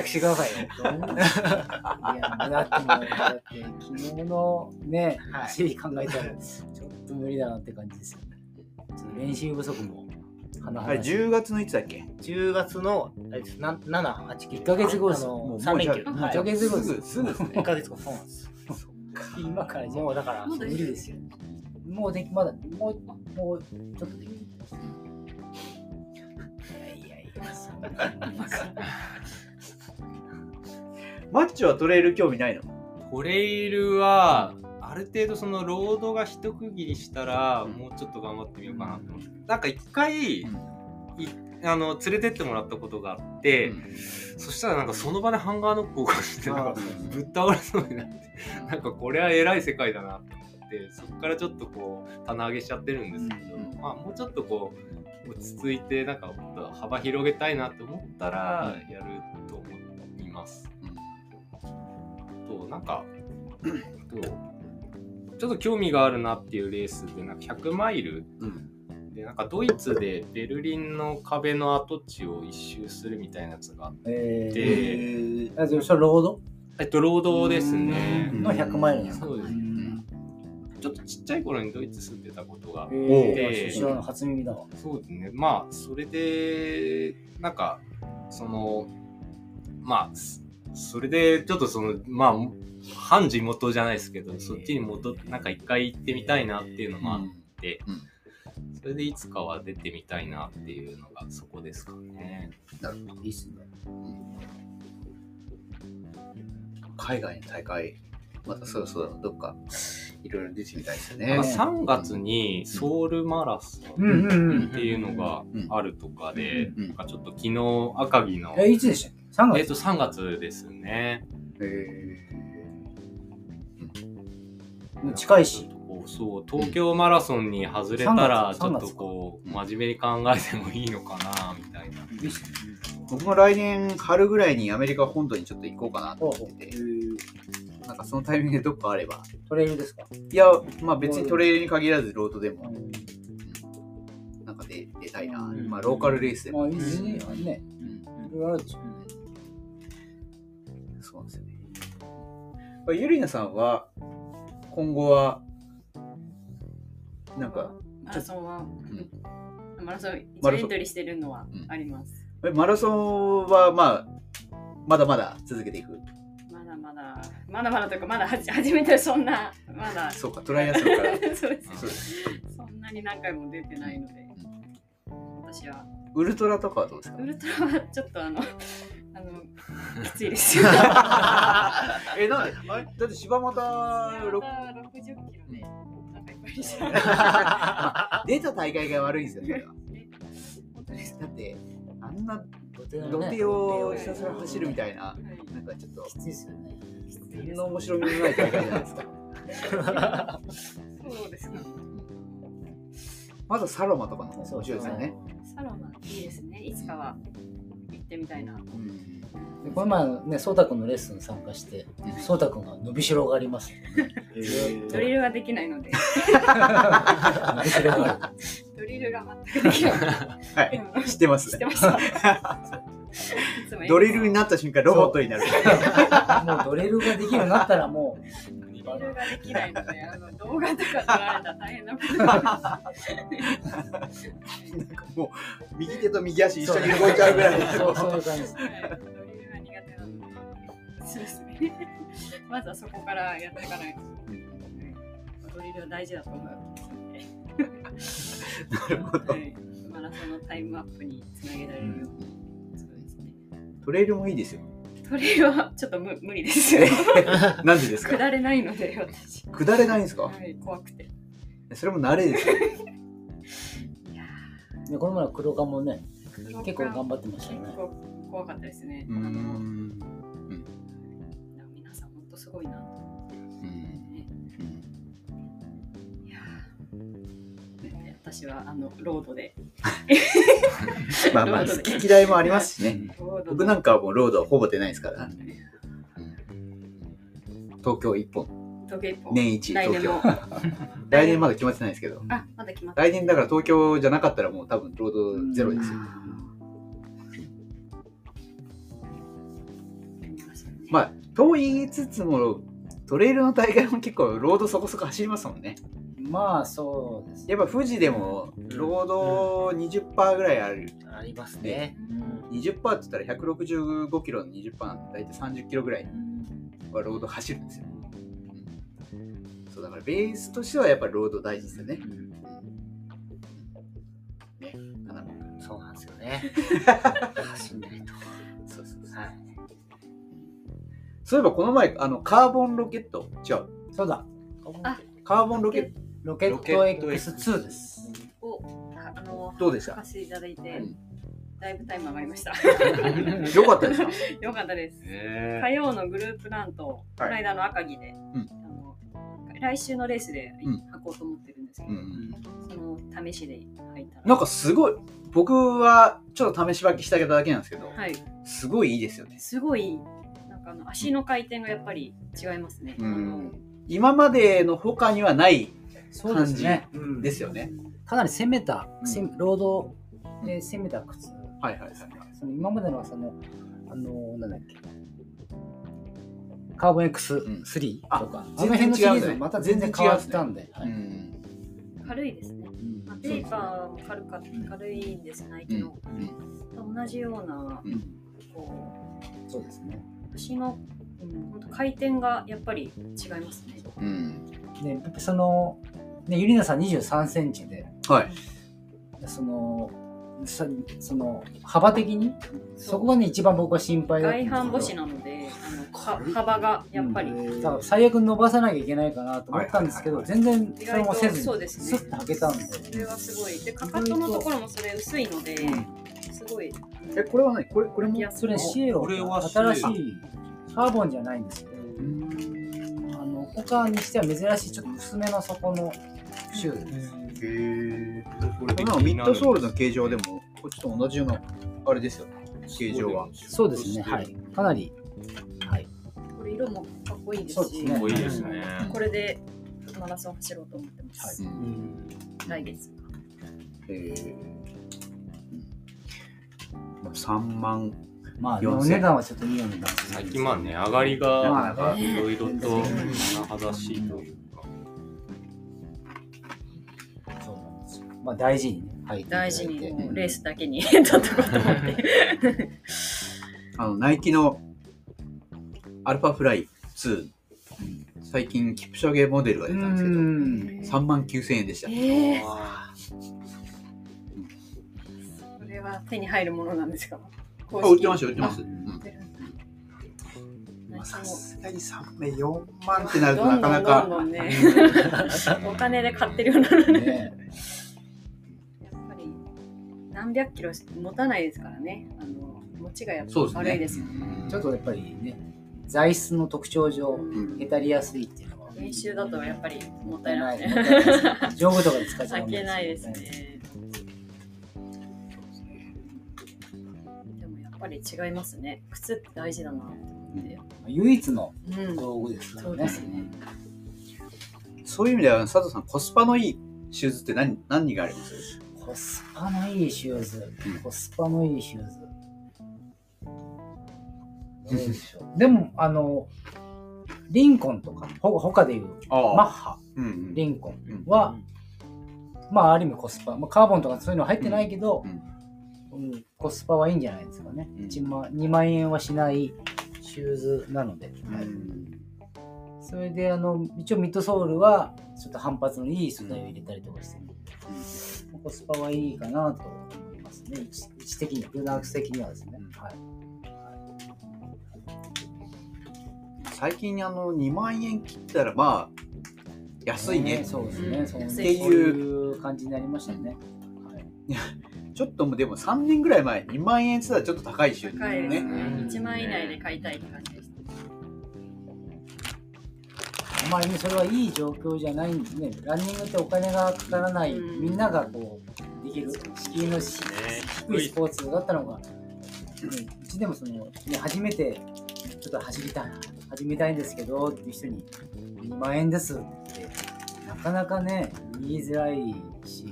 くしてくださいよ。いや、だってもう、だって昨日のね、はい走り考えたら、ちょっと無理だなって感じですよね。ちょっと練習不足も、甚あれ、10月のいつだっけ？10月の、あれですな7、8、9。1ヶ月後ですあもうの、3連休。もうはい1ヶ月後ですすぐ、すぐです1ね。ヶ月後、そうなんです。今からじゃもうだから、無理ですよ。もうでき、まだ、もう、もう、ちょっとできる。いやいやいや、そんなマッチョはトレイル興味ないのトレイルはある程度そのロードが一区切りしたらもうちょっと頑張ってみようかなと思って。なんか一回、うん。いあの連れてってもらったことがあって、そしたらなんかその場でハンガーノックを起こしてなんかぶっ倒れそうになって なんかこれは偉い世界だなと思ってそこからちょっとこう棚上げしちゃってるんですけど、うん。まあもうちょっとこう落ち着いてなんかもっと幅広げたいなと思ったらやると思います。となんかとちょっと興味があるなっていうレースでなんか100マイルうん。でなんかドイツでベルリンの壁の跡地を一周するみたいなやつがあって、えでー、あ、でもそれロード？えっと労働ですね。の100マイルでそうですんちょっとちっちゃい頃にドイツ住んでたことがえでー、知ら初耳だわ。そうですね。まあ、それで、なんか、その、まあ、すそれで、ちょっとその、まあ、半地元じゃないですけど、そっちに戻って、なんか一回行ってみたいなっていうのもあって、うんそれでいつかは出てみたいなっていうのがそこですかね。なるほど。いいっすね。海外の大会、またそろそろどっかいろいろ出てみたいですよねなんか。3月にソウルマラソンうんうんうん。っていうのがあるとかで、うんなんかちょっと昨日赤城の、え、いつでしたっけ ?3 月？えっと3月ですね。へもう近いし。そう東京マラソンに外れたらち3ょっ月とこう真面目に考えてもいいのかなみたいな。僕も来年春ぐらいにアメリカ本土にちょっと行こうかなと思ってて、なんかそのタイミングでどっかあれば。トレイルですか？いや、まあ別にトレイルに限らずロードでも、なんか出出たいな。うんまあローカルレースでも。まあいいですね。うんいろいろあるでしょ。そうなんですよね。まあゆりなさんは、今後は、なんか、マラソンは、マラソン一マラソン応エントリーしてるのはあります。えマラソンはまあ、まだまだ続けていく？まだまだ、まだまだというか、まだはじ初めてそんな、まだ、そうか、トライアスロンから。そうです。そんなに何回も出てないので、私は、ウルトラとかはどうですか？ウルトラはちょっとあの、あの、きついですよ。え、なんであれ？だって柴又ろ60キロで、なんかいっぱいにしちゃう出た大会が悪いんですよね。え本当ですだって、あんな土手をひたすら走るみたいな、はいなんかちょっと、きついっすよね。何の面白みもない大会じゃないですか。そうですか。まだサロマとかの方が面白いですよね。サロマいいですね。いつかは行ってみたいな。うんでこの前ね、そうたくんのレッスン参加して、そうたくんが伸びしろがあります、ね。ドリルができないので。ドリルが全くできない。はい、知ってます知ってました。いつもドリルになった瞬間、ロボットになる。もうドリルができるようになったらもドリルができないので、あの動画とか撮られたら大変なことになんかもう、右手と右足一緒に動いちゃうぐらい。そうそういう感じです。はいドリルが苦手なので、そうですね。まずはそこからやっていかないと。ドリルは大事だと思うのなるほどで、。はい、マラソンのタイムアップにつなげられるように。そうですね。トレイルもいいですよ。トレイルはちょっと無無理ですよ。なんでですか？下れないので、私。下れないんですか？はい、怖くて。それも慣れですよ。でこの前の黒川もね、黒結構頑張ってましたよね結構怖かったですね。うーん。皆さん、本当すごいな私はあのロードで。まあまあ、好き嫌いもありますしね。僕なんかはもうロードはほぼ出ないですから。東京一本。時計一本年一来年東も京。来年まだ決まってないですけど。あ、まだ決まって来年だから東京じゃなかったらもう多分ロードゼロですよ。まあ、と言いつつも、トレイルの大会も結構ロードそこそこ走りますもんね。まあそうですね。やっぱ富士でもロード20%ぐらいある。ありますね。20%って言ったら165キロの20%なんで大体30キロぐらいはロード走るんですよ。うんそうだからベースとしてはやっぱりロード大事ですよね。ね、花子君そうなんですよね。走んないと。そうそうそう。はい。そういえばこの前、あの、カーボンロケット、違う、そうだ、あカーボンロケッロケット X2 です。をああのトどうでした？いただいて、うんだいぶタイム上がりました。よかったですか？よかったです。え火曜のグループランと、この間の赤城で、うんあの来週のレースでうん履こうと思ってるんですけど、うん。その試しで履いたら。なんかすごい、僕はちょっと試し履きしてあげただけなんですけど、はい、すごいいいですよね。すごい、なんかあの足の回転がやっぱり違いますね。今までの他にはないそうですね。うんですよね。かなり攻めた、うんせロードで攻めた靴はいはいはい。その今までのはその、あの、なんだっけ、カーボン X3 とあか、あ全然の辺のシリー違うんだねズまた全然変わったんで、はいうん。軽いですね。うんまあ、ペーパーも軽か軽いんです、ナイキの。同じような、うんこそうですね。う足の、うん、本当回転がやっぱり違いますね。うん。で、やっぱその、ね、ゆりなさん23センチで、はい。その、さその幅的に？そこがね一番僕は心配だったんですけど。外反母趾なので、あのか幅がやっぱり。だから最悪伸ばさなきゃいけないかなと思ったんですけど、はい。はい全然それもせずにそうですね。スッと履けたんで、それはすごい。で、かかとのと。ころもそれ薄いので、すごい。え、これは何？これ、これも？い。やそれシエロこれはシエロ新しいカーボンじゃないんですよあの他にしては珍しいちょっと薄めの底のシューズです、へー。これでなんかミッドソールの形状でも、こっちと同じような、あれですよね。形状は。そうですねはいかなりはいこれ色もかっこいいですし、そうですねかっこいいですね。これでマラソン走ろうと思ってます。うん来月。えーまあ3万まあ4000お値段はちょっといいお値段最近まあ値上がりまがいろいろと甚だしいというか。そうまあ大事にね履いていただいて。大事にもうレースだけに 取っとこうと思って。あのナイキのアルファフライ2、最近キプチャゲモデルがう出たんですけど、ん。3万9000円でした。えー、あこれは手に入るものなんですか？あ売ってますよ、売ってます。さすがに3名4万ってなるとどなんかなか、どんどんね、お金で買ってるようなので、ね何百キロ持たないですからね。あの持ちがやっぱ。悪いですよね。うんちょっとやっぱりね材質の特徴上うんへたりやすいっていうのは練習だとやっぱりもったいないないです上部とかで使っちゃう避けないですね。でもやっぱり違いますね。靴って大事だな。唯一のうん、道具ですからそうねですね。そういう意味では、佐藤さん、コスパのいいシューズって何何があります？コスパのいいシューズ。うん。コスパのいいシューズ。どうでしょう。でもあのリンコンとかほ他でいうあマッハ。うんうん。リンコンは、まあある意味コスパ、まあ、カーボンとかそういうのは入ってないけど、うんうん。コスパはいいんじゃないですかね、うん。1万2万円はしないシューズなので、はい。うんそれであの一応ミッドソールはちょっと反発のいい素材を入れたりとかして、コスパはいいかなと思いますね。位置位置的にルナークス的にはですね、うん。はい。最近あの2万円切ったらまあ安いね。そうですね。そう安いそういう感じになりましたね。はい。ちょっともうでも3年ぐらい前2万円って言ったらちょっと高い収入高いですね。ね1万円以内で買いたいって感じあまりね、それはいい状況じゃないんですね。ランニングってお金がかからない、うんみんながこう、できる、敷居のし低いスポーツだったのが、ねうちでもその、ね、初めて、ちょっと走りたい、始めたいんですけど、っていう人に、2万円ですって、なかなかね、言いづらいし、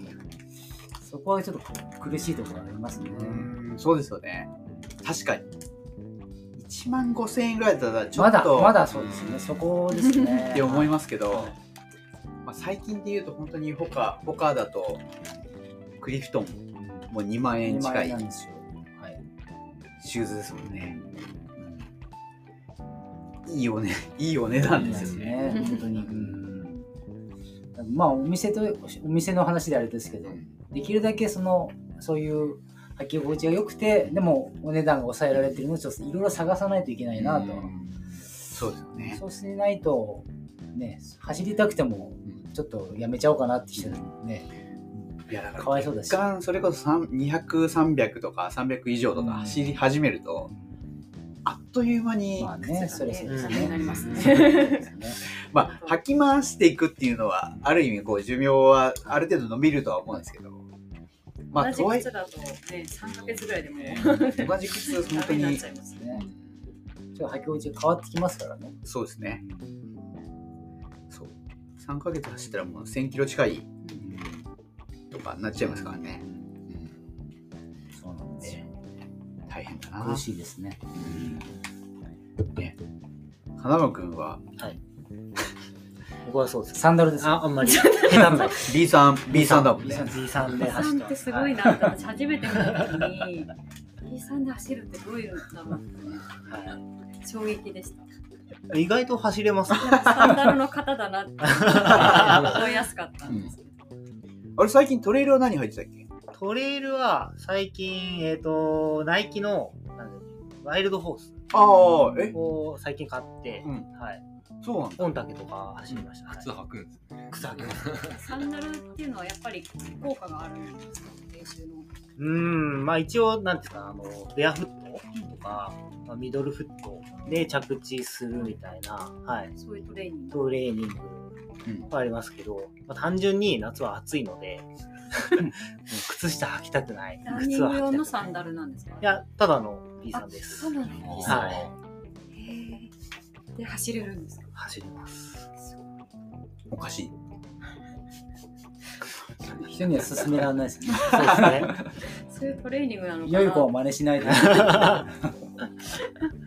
そこはちょっと苦しいところありますね。うんそうですよね確かに1万5千円ぐらいだったらちょまだ、っとまだそうですね。そこですね。って思いますけど、はいまあ、最近で言うと本当にホカホカだとクリフトンもう2万円2万近い。シューズですもんねいいおねいいお値段ですよねね。本当に。うん。まあ、お店と、お店の話であれですけど、できるだけその、そういう履き心地が良くて、でもお値段が抑えられてるのをちょっといろいろ探さないといけないなと。そうですよね。そうしないと、ね、走りたくても、ちょっとやめちゃおうかなって人もね、いやだからかわいそうだし。それこそ3 200、300とか300以上とか走り始めると、あっという間に、まあね、それそうですね。なりますね。まあ、吐き回していくっていうのは、ある意味、こう、寿命はある程度伸びるとは思うんですけど、まあ、同じとはい靴だとね3ヶ月ぐらいでもえ、同じ靴、本当になっちゃ、いますねねちょっと履き心地が変わってきますからね。そうですね。そう。3ヶ月走ったらもう1000キロ近いとかなっちゃいますからね。そうなんですよ。大変だな苦。しいですね。花間くんは僕はそうです。サンダルです。ああんまり B さん、B さんだもんね。B さんでさん走ってます。ってすごいなって私初めて見た時に B さんで走るってどういうんだろうっては衝撃でしたい意外と走れますね。サンダルの型だなって 覚えやすかったんですけどあれ、最近トレイルは何入ってたっけ？トレイルは最近、えっ、と、ナイキのワイルドホースああ、え？を最近買って、うんはい。そうなんだ。オンタケとか走りました。はい靴履くんですね。靴履きます。サンダルっていうのはやっぱり効果があるんですか？練習のうーん、まあ一応、なんですか、あの、ベアフットとか、まあ、ミドルフットで着地するみたいな、はい、そういうトレーニングトレーニングうんはありますけど、まあ、単純に夏は暑いので、もう 靴下履きたくない。ランニ靴はング用履きたくない。のサンダルなんですか？いや、ただの B さんですそう。なのはへーで走れるんですか？走ります。おかしい。人には勧められないですね。そうですね。そういうトレーニングなのか良い子はな真似しないで。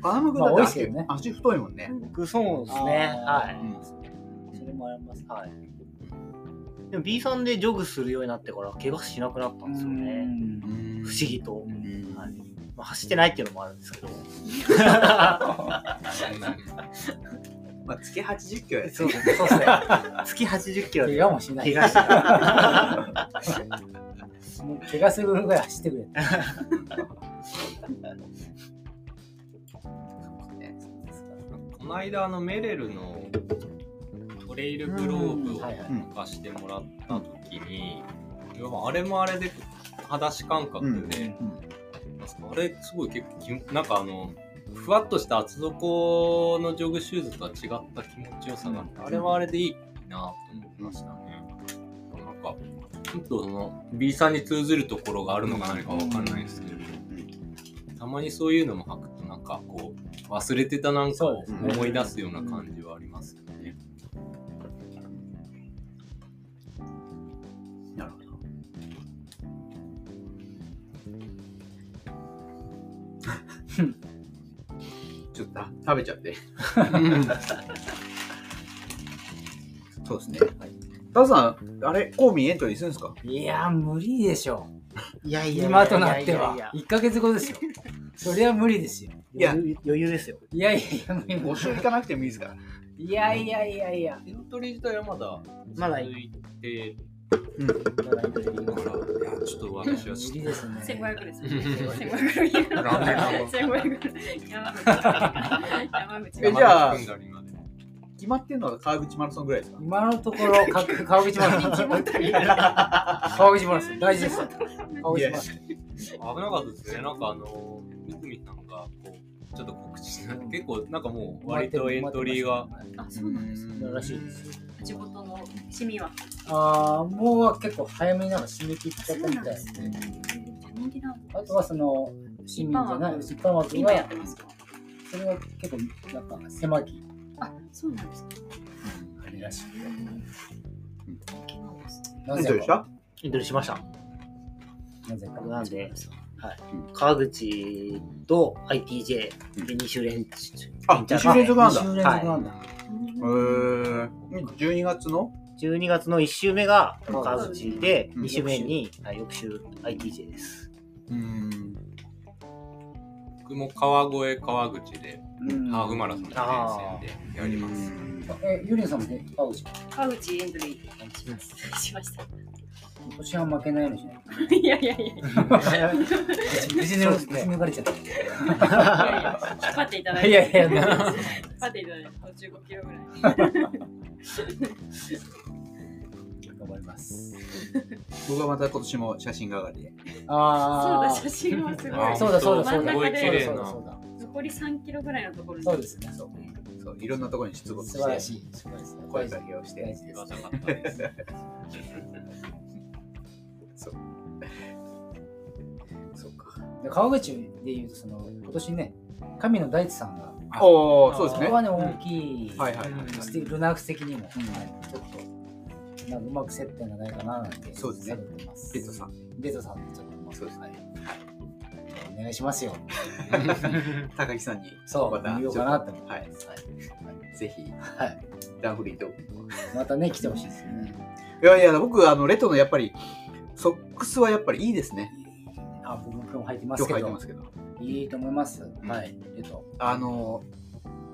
花間くんまあだって足,、多いですけどね足太いもんね。僕そうですね。はい。それもあります。はい。でも B さんでジョグするようになってから怪我しなくなったんですよね。うん不思議と。うんはいまあ、走ってないっていうのもあるんですけど。まあ、月80キロやねそうですね。そうですね。月80キロで怪我もしない。怪我してない。もう怪我するぐらい走ってくれ。この間あのメレルのトレイルグローブを貸してもらった時に、あれもあれで裸足感覚で、うんあれすごい結構きなんかあのふわっとした厚底のジョグシューズとは違った気持ちよさがあって、あれはあれでいいなと思いましたね。なんかちょっとその B さんに通ずるところがあるのか何かわかんないですけど、たまにそういうのも履くとなんかこう忘れてたなんかを思い出すような感じはありますよね。ちょっとあ食べちゃって。そうですね。タズさん、あれ、コーミーエントリーするんですか？いや、無理でしょ。いやいやいやいや今となってはいやいや。1ヶ月後ですよ。それは無理ですよ。いや余裕ですよ。いやいやいや、無理募集行かなくてもいいですから。いやいやいやいや。エントリー自体はまだまだ続いて、うん。まだエントリーいやちょっと私は無理ですね。1500です。うん1500残念ながら1500山口。山口。えじゃあ決まってるのは川口マラソンぐらいですか？今のところ、か川口マラソン。川口マラソン、大事ですよ。川口マラソン。危なかったですね。なんかあの、三組さんがこう、ちょっと告知して、結構なんかもう割とエントリーが、あ、そうなんですね。らしいです。地元の市民は？ああ、もう結構早めになんか締め切っちゃったみたいですね。人気なんだ。あとはその、市民じゃない、一般枠今やっがて、ますか？それは結構、なんか狭き、あ、そうなんですか。あれらしい。なんですね。などうでしたエントリーしました。なぜか。なんで、川口と ITJ で2週連あ二週連続なんだ。2週連続なんだ。えー、12月の？12月の1週目が川口で、うん。2週目に、はい翌週 ITJ です。うん。僕も川越川口でうん。ハーフマラソンの連戦でやります。え、ユリンさんもね、川口。川口エントリーしました。今年は負けないようにしない。いやいやいやいや。無事にそうですね抜かれちゃった。いやいや、引っ張っていただいて。いやいや引っ張っていただいて、途中5キロぐらい。頑張ります。僕はまた今年も写真係でそうだ、写真もすごい。そうだそうだそうだ。真ん中でそうだそうだ。残り3キロぐらいのところに。そうですね。そうそういろんなところに出没して。素晴らしい。声かけをして大事です言わ。なかったです。川口でいうとその今年ね神野大地さんがおおそうですね。これはね大きい、はいはいうんステルナーク的にも、うんはいちょっとなんかうまく接点がないかななんてそうですね。探ってます。ペットさん。ベトさんちょっとまあそうですね。はい。お願いしますよ。高木さんにそうまた言おうかなって思ってはい。ますぜひはい、ダンフリーとはい、またね来てほしいですよね。いやいや僕あのレトのやっぱりソックスはやっぱりいいですねあ僕も今日履いてま今日すけど。書いてますけど。いいと思います、ん。はい。えっと、あの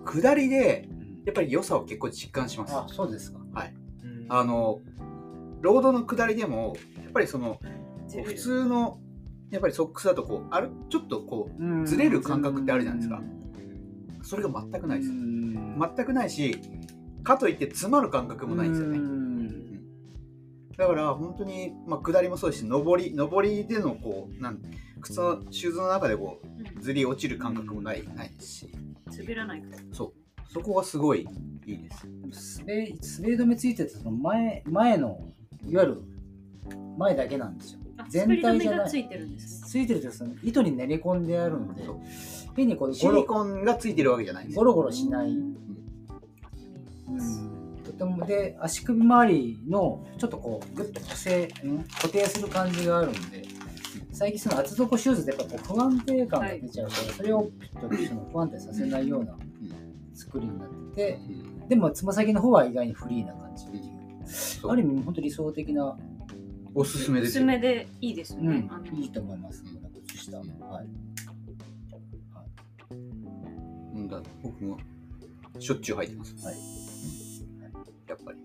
下りでうん。やっぱり良さを結構実感します。あそうですか。あのロードの下りでもやっぱりその普通のやっぱりソックスだとこうあるちょっとこうん。ずれる感覚ってあるじゃないですか。うそれが全くないですうん。全くないしかといって詰まる感覚もないんですよね。ねだから本当に、まあ、下りもそうですし上り上りでのこうなん靴のシューズの中でこうずり落ちる感覚もないないですし。滑らないから。そう。そこがすごいいいです。滑り滑り止めついててその前前のいわゆる前だけなんですよ。あ全体じゃない。めがついてるんですね。ついてるとその糸に練り込んであるんで。変にこうシリゴロコンがついてるわけじゃないんですゴロゴロしない、うんとてもで足首周りのちょっとこうグッと固定うん固定する感じがあるんで最近その厚底シューズでやっぱこう不安定感が出ちゃうから、それをちょっとその不安定させないような作りになってて、でもつま先の方は意外にフリーな感じ。っていある意味本当理想的な、おすすめおですすよすめでいいですよね。あのいいと思います、この靴下。はい。うんだ僕もしょっちゅう履いてます、はいやっぱり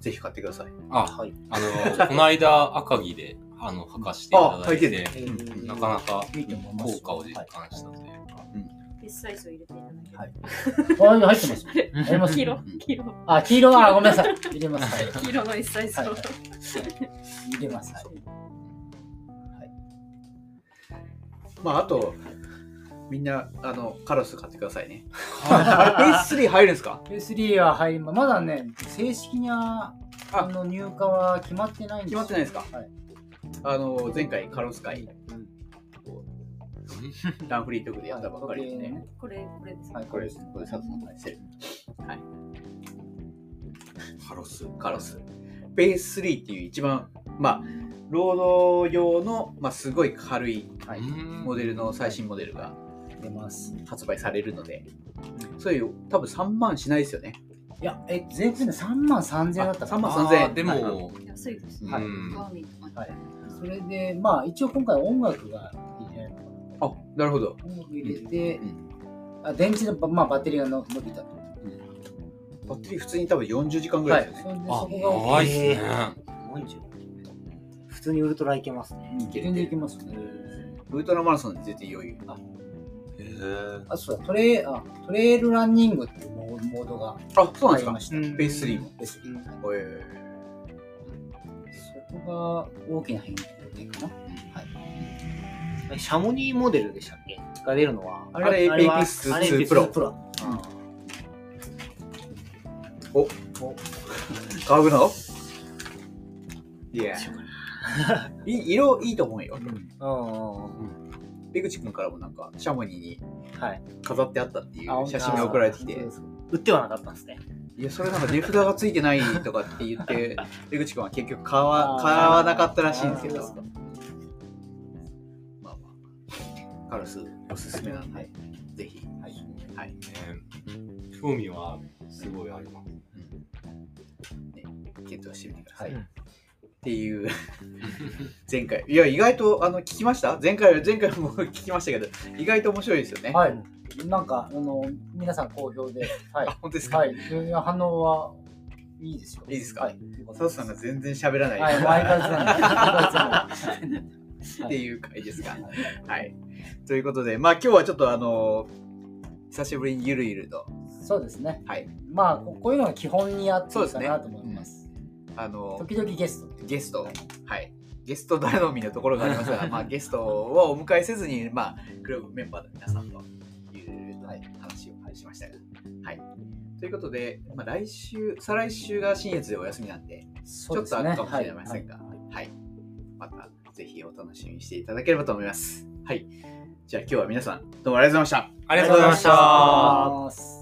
ぜひ買ってくださいあ、はい。あの、この間赤城で、あの、履かしていただいて、あ履いてるえーなかなか。効果を実感したというか、デスサイズを入れていただいて。はい。あ、入ってます。あります黄色、黄色、あ、黄色は、あごめんなさい。入れます。はい。黄色の S サイズを。はい入れます。はい。まああとみんなあのカラス買ってくださいね。あれ S3 入るんですか？S3 は入りままだね、正式なあ。の入荷は決まってないんです決まってないですか？はい。あの前回カロス会。ダンフリートークでやったばっかりですね、これ、これです。はい、これです。これサツのセルはい。ハロス。カロス。ベース3っていう一番まあロード用の、まあ、すごい軽いはい。モデルの最新モデルが出ます。発売されるので、そういう多分3万しないですよね。いや、え、税込みで3万3000円だったか3な万3000円でも、安いですね。はいはい。それで、まあ、一応今回音楽が入れら。あなるほど。音楽入れて、うんあ電池のば、まあ、バッテリーがの伸びたと。バッテリー普通に多分40時間ぐらはいい。ですよね。それであ、そこが長いっすね。40普通にウルトラいけますね。うん全然いけますね。ウルトラマラソンで絶対余裕。へー。あ、そうだ、トレイあトレイルランニングっていうモモードがあ、そうなんですか？ありました。うん。ベース3も。ベース3はいえそこが大きな変化かな？シャモニーモデルでしたっけ？が出るのは。あれは Apex あれ2 Pro プロ。ー、買うのいや、い色いいと思うよ。うん。うん出口くんからもなんか、シャモニーにはい。飾ってあったっていうあ写真が送られてきてそう、です。売ってはなかったんですね。いや、それなんか値札がついてないとかって言って、出口くんは結局買わ買わなかったらしいんですけど。まあまあ、カラスおすすめなんで、ぜひ、はい。はい、ね興味はすごいあります。検討してみてください。はいっていう前回いや意外とあの聞きました？前回前回も 聞きましたけど意外と面白いですよね、はい。なんか、あの、皆さん好評で、はいあ。本当ですか、はい。反応はいいですよ。いいですか？はい。佐藤さんが全然喋らない、はい、相変わらずなんで相変わらずなんで。っていう回ですか？はいということでまあ今日はちょっとあの久しぶりにゆるゆるとそうですね。はいまあ、ここういうのが基本にあっていいかなと思います。あの時々ゲスト。ゲストはいゲスト頼みのところがありますが、まあ、ゲストをお迎えせずに、まあ、クラブメンバーの皆さんという話をしましたが。はい。ということで、まあ、来週、再来週が新越でお休みなんで、ちょっとあるかもしれませんが、はいはいはい。また、ぜひお楽しみにしていただければと思います。はい。じゃあ今日は皆さん、どうもありがとうございました。ありがとうございました。